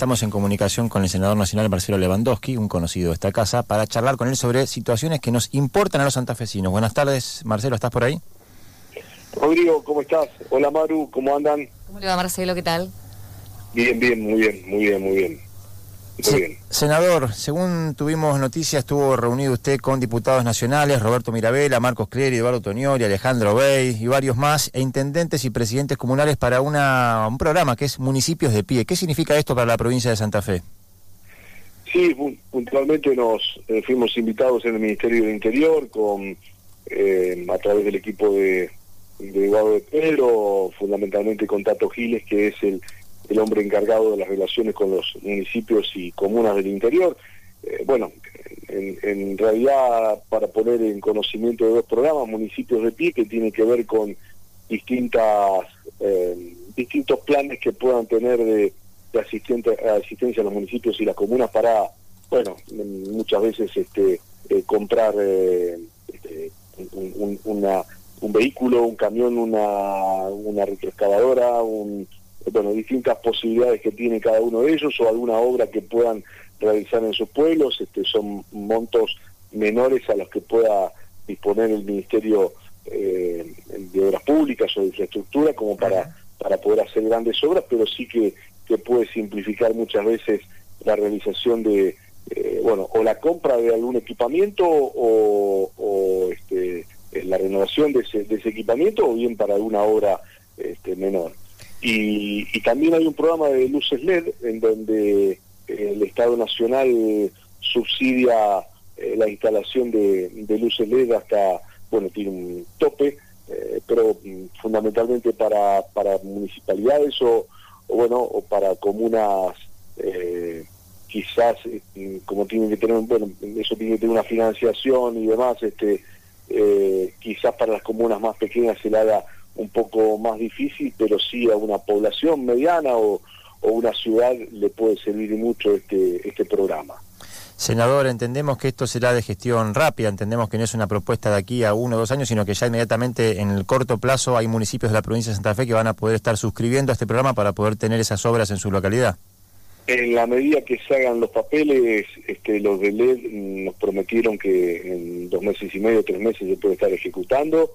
Estamos en comunicación con el senador nacional Marcelo Lewandowski, un conocido de esta casa, para charlar con él sobre situaciones que nos importan a los santafesinos. Buenas tardes, Marcelo, ¿estás por ahí? Rodrigo, ¿cómo estás? Hola Maru, ¿cómo andan? ¿Cómo le va Marcelo? ¿Qué tal? Bien, bien, muy bien, muy bien, muy bien. Senador, según tuvimos noticias, estuvo reunido usted con diputados nacionales, Roberto Mirabella, Marcos Clery, Eduardo Tonioli, Alejandro Bey y varios más, e intendentes y presidentes comunales para una, un programa que es Municipios de Pie. ¿Qué significa esto para la provincia de Santa Fe? Sí, puntualmente nos eh, fuimos invitados en el Ministerio del Interior con eh, a través del equipo de, de Eduardo de Pedro, fundamentalmente con Tato Giles, que es el el hombre encargado de las relaciones con los municipios y comunas del interior. Eh, bueno, en, realidad para poner en conocimiento de dos programas, municipios de pie, que tiene que ver con distintas eh, distintos planes que puedan tener de, asistente, asistencia a los municipios y las comunas para, bueno, muchas veces este eh, comprar este, un vehículo, un camión, una, una retroexcavadora, un bueno, distintas posibilidades que tiene cada uno de ellos o alguna obra que puedan realizar en sus pueblos, este, son montos menores a los que pueda disponer el Ministerio eh, de Obras Públicas o de Infraestructura como para, para poder hacer grandes obras, pero sí que, que puede simplificar muchas veces la realización de, eh, bueno, o la compra de algún equipamiento o, o este, la renovación de ese, de ese equipamiento o bien para alguna obra este, menor. Y, también hay un programa de luces LED en donde eh, el Estado Nacional subsidia eh, la instalación de, luces LED hasta, bueno, tiene un tope, eh, pero mm, fundamentalmente para, para municipalidades o, bueno, o para comunas quizás como tienen que tener, bueno, eso tiene que tener una financiación y demás, este, quizás para las comunas más pequeñas se le haga un poco más difícil, pero sí a una población mediana o, una ciudad le puede servir mucho este, este programa. Senador, entendemos que esto será de gestión rápida, entendemos que no es una propuesta de aquí a uno o dos años, sino que ya inmediatamente en el corto plazo hay municipios de la provincia de Santa Fe que van a poder estar suscribiendo a este programa para poder tener esas obras en su localidad. En la medida que se hagan los papeles, este, los de LED nos prometieron que en dos meses y medio, tres meses se puede estar ejecutando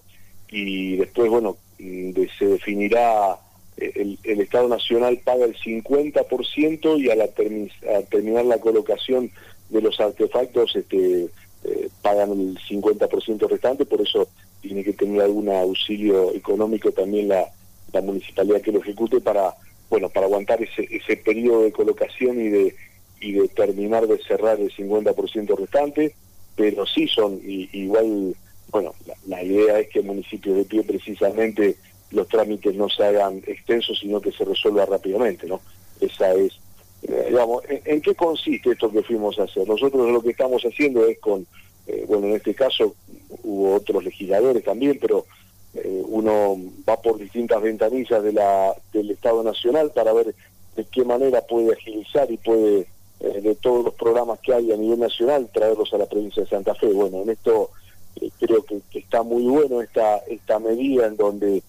y después, bueno, mm, se definirá, eh, el, Estado Nacional paga el 50% y a, la terminar la colocación de los artefactos este, eh, pagan el 50% restante, por eso tiene que tener algún auxilio económico también la, la municipalidad que lo ejecute para bueno para aguantar ese, ese periodo de colocación y de y de terminar de cerrar el 50% restante, pero sí son igual bueno, la, idea es que el municipio de pie precisamente los trámites no se hagan extensos, sino que se resuelva rápidamente, ¿no? Esa es, eh, digamos, ¿en, qué consiste esto que fuimos a hacer? Nosotros lo que estamos haciendo es con, eh, bueno, en este caso hubo otros legisladores también, pero eh, uno va por distintas ventanillas de la, del Estado Nacional para ver de qué manera puede agilizar y puede, de todos los programas que hay a nivel nacional, traerlos a la provincia de Santa Fe. Bueno, en esto creo que, está muy bueno esta, esta medida en donde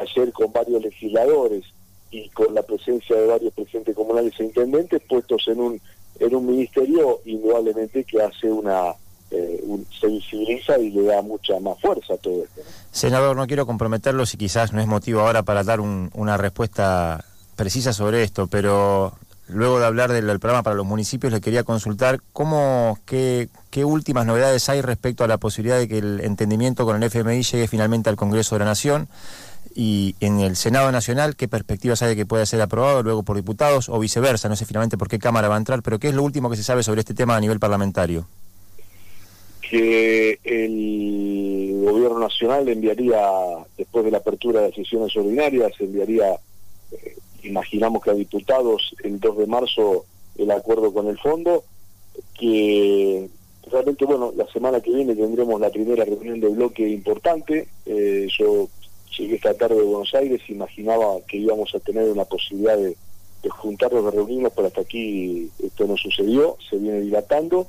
ayer con varios legisladores y con la presencia de varios presidentes comunales e intendentes puestos en un en un ministerio indudablemente que hace una eh, se visibiliza y le da mucha más fuerza a todo esto. Senador, no quiero comprometerlo si quizás no es motivo ahora para dar una respuesta precisa sobre esto, pero luego de hablar del, programa para los municipios, le quería consultar cómo, qué, qué, últimas novedades hay respecto a la posibilidad de que el entendimiento con el FMI llegue finalmente al Congreso de la Nación y en el Senado Nacional, qué perspectivas hay de que pueda ser aprobado luego por diputados o viceversa, no sé finalmente por qué Cámara va a entrar, pero qué es lo último que se sabe sobre este tema a nivel parlamentario. Que el Gobierno Nacional enviaría, después de la apertura de sesiones ordinarias, enviaría imaginamos que a diputados el 2 de marzo el acuerdo con el fondo, que realmente, bueno, la semana que viene tendremos la primera reunión de bloque importante. Eh, yo llegué esta tarde de Buenos Aires, imaginaba que íbamos a tener una posibilidad de, juntarnos, de reunirnos, pero hasta aquí esto no sucedió, se viene dilatando.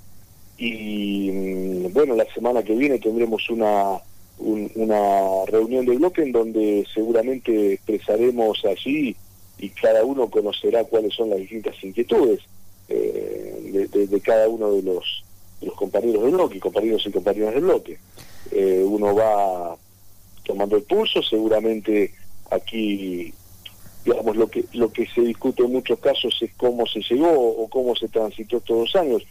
Y mm, bueno, la semana que viene tendremos una, una reunión de bloque en donde seguramente expresaremos allí y cada uno conocerá cuáles son las distintas inquietudes eh, de, cada uno de los, compañeros del bloque, compañeros y compañeras del bloque. Eh, uno va tomando el pulso, seguramente aquí digamos lo que lo que se discute en muchos casos es cómo se llegó o cómo se transitó estos dos años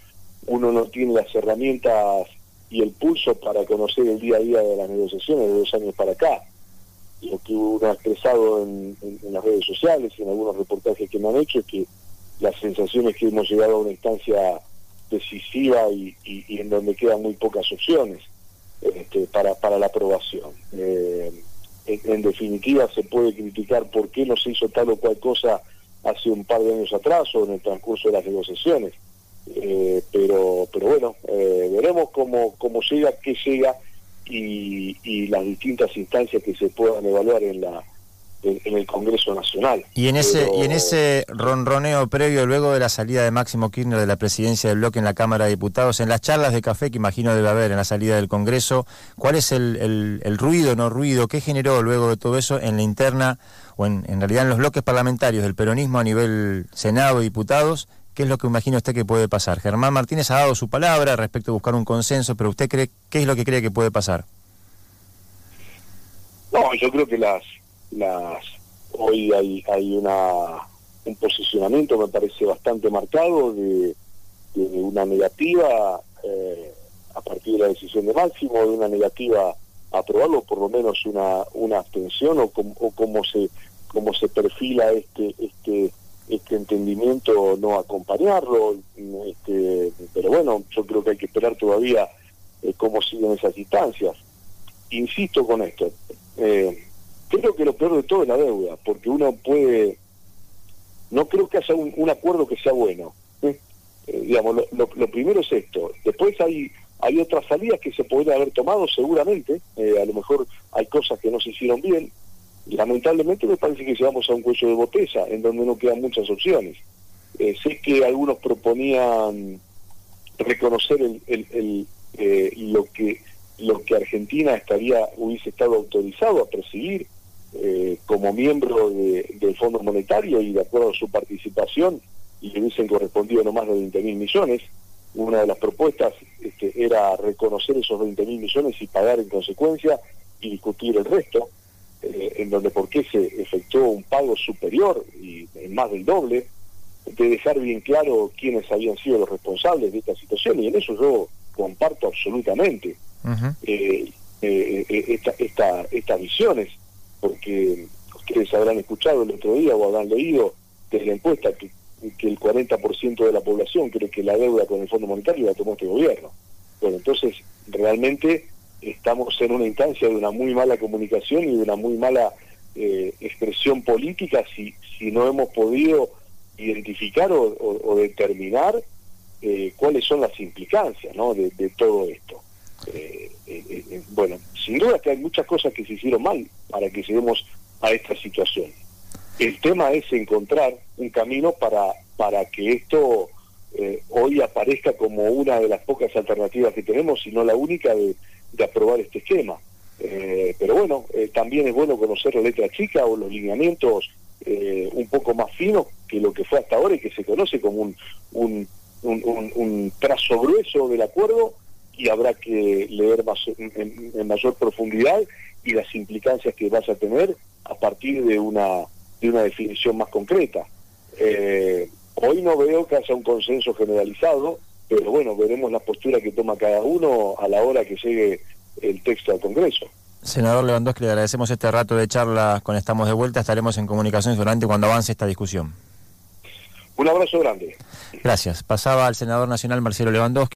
uno no tiene las herramientas y el pulso para conocer el día a día de las negociaciones de dos años para acá lo que uno ha expresado en, las redes sociales y en algunos reportajes que me han hecho es que las sensaciones que hemos llegado a una instancia decisiva y, en donde quedan muy pocas opciones este, para, para la aprobación. Eh, en, definitiva, se puede criticar por qué no se hizo tal o cual cosa hace un par de años atrás o en el transcurso de las negociaciones. Eh, pero pero bueno, eh, veremos cómo, cómo llega, qué llega y, las distintas instancias que se puedan evaluar en la en, el Congreso Nacional. Y en ese y en ese ronroneo previo luego de la salida de Máximo Kirchner de la presidencia del bloque en la Cámara de Diputados, en las charlas de café que imagino debe haber en la salida del Congreso, ¿cuál es el, el, ruido, no ruido, qué generó luego de todo eso en la interna o en, en realidad en los bloques parlamentarios del peronismo a nivel Senado y diputados ¿Qué es lo que imagina usted que puede pasar? Germán Martínez ha dado su palabra respecto a buscar un consenso, pero usted cree, ¿qué es lo que cree que puede pasar? No, yo creo que las, las hoy hay, hay una un posicionamiento me parece bastante marcado de, una negativa eh, a partir de la decisión de Máximo, de una negativa a aprobarlo, por lo menos una, una abstención o, o cómo se cómo se perfila este este este entendimiento no acompañarlo, este, pero bueno, yo creo que hay que esperar todavía eh, cómo siguen esas instancias. Insisto con esto, eh, creo que lo peor de todo es la deuda, porque uno puede, no creo que haya un, acuerdo que sea bueno. ¿eh? digamos, lo, primero es esto, después hay hay otras salidas que se podrían haber tomado seguramente, a lo mejor hay cosas que no se hicieron bien, lamentablemente me parece que llegamos a un cuello de botella en donde no quedan muchas opciones. Eh, sé que algunos proponían reconocer eh, lo que Argentina estaría hubiese estado autorizado a perseguir eh, como miembro del Fondo Monetario y de acuerdo a su participación y le hubiesen correspondido no más de 20 mil millones. Una de las propuestas este, era reconocer esos 20 mil millones y pagar en consecuencia y discutir el resto. Eh, en donde por qué se efectuó un pago superior y en más del doble, de dejar bien claro quiénes habían sido los responsables de esta situación, y en eso yo comparto absolutamente eh, eh, esta, estas visiones, porque ustedes habrán escuchado el otro día o habrán leído desde la encuesta que, que el 40% de la población cree que la deuda con el Fondo Monetario la tomó este gobierno. Bueno, entonces realmente estamos en una instancia de una muy mala comunicación y de una muy mala eh, expresión política si, si no hemos podido identificar o, determinar eh, cuáles son las implicancias ¿no? de, todo esto. Eh, bueno, sin duda que hay muchas cosas que se hicieron mal para que lleguemos a esta situación. El tema es encontrar un camino para, para que esto hoy aparezca como una de las pocas alternativas que tenemos, y no la única de de aprobar este esquema. Eh, pero bueno, eh, también es bueno conocer la letra chica o los lineamientos eh, un poco más finos que lo que fue hasta ahora y que se conoce como un, un, trazo grueso del acuerdo y habrá que leer más en, mayor profundidad y las implicancias que vas a tener a partir de una, de una definición más concreta. hoy no veo que haya un consenso generalizado pero bueno, veremos la postura que toma cada uno a la hora que llegue el texto al Congreso. Senador Lewandowski, le agradecemos este rato de charla con Estamos de Vuelta. Estaremos en comunicación durante cuando avance esta discusión. Un abrazo grande. Gracias. Pasaba al senador nacional Marcelo Lewandowski.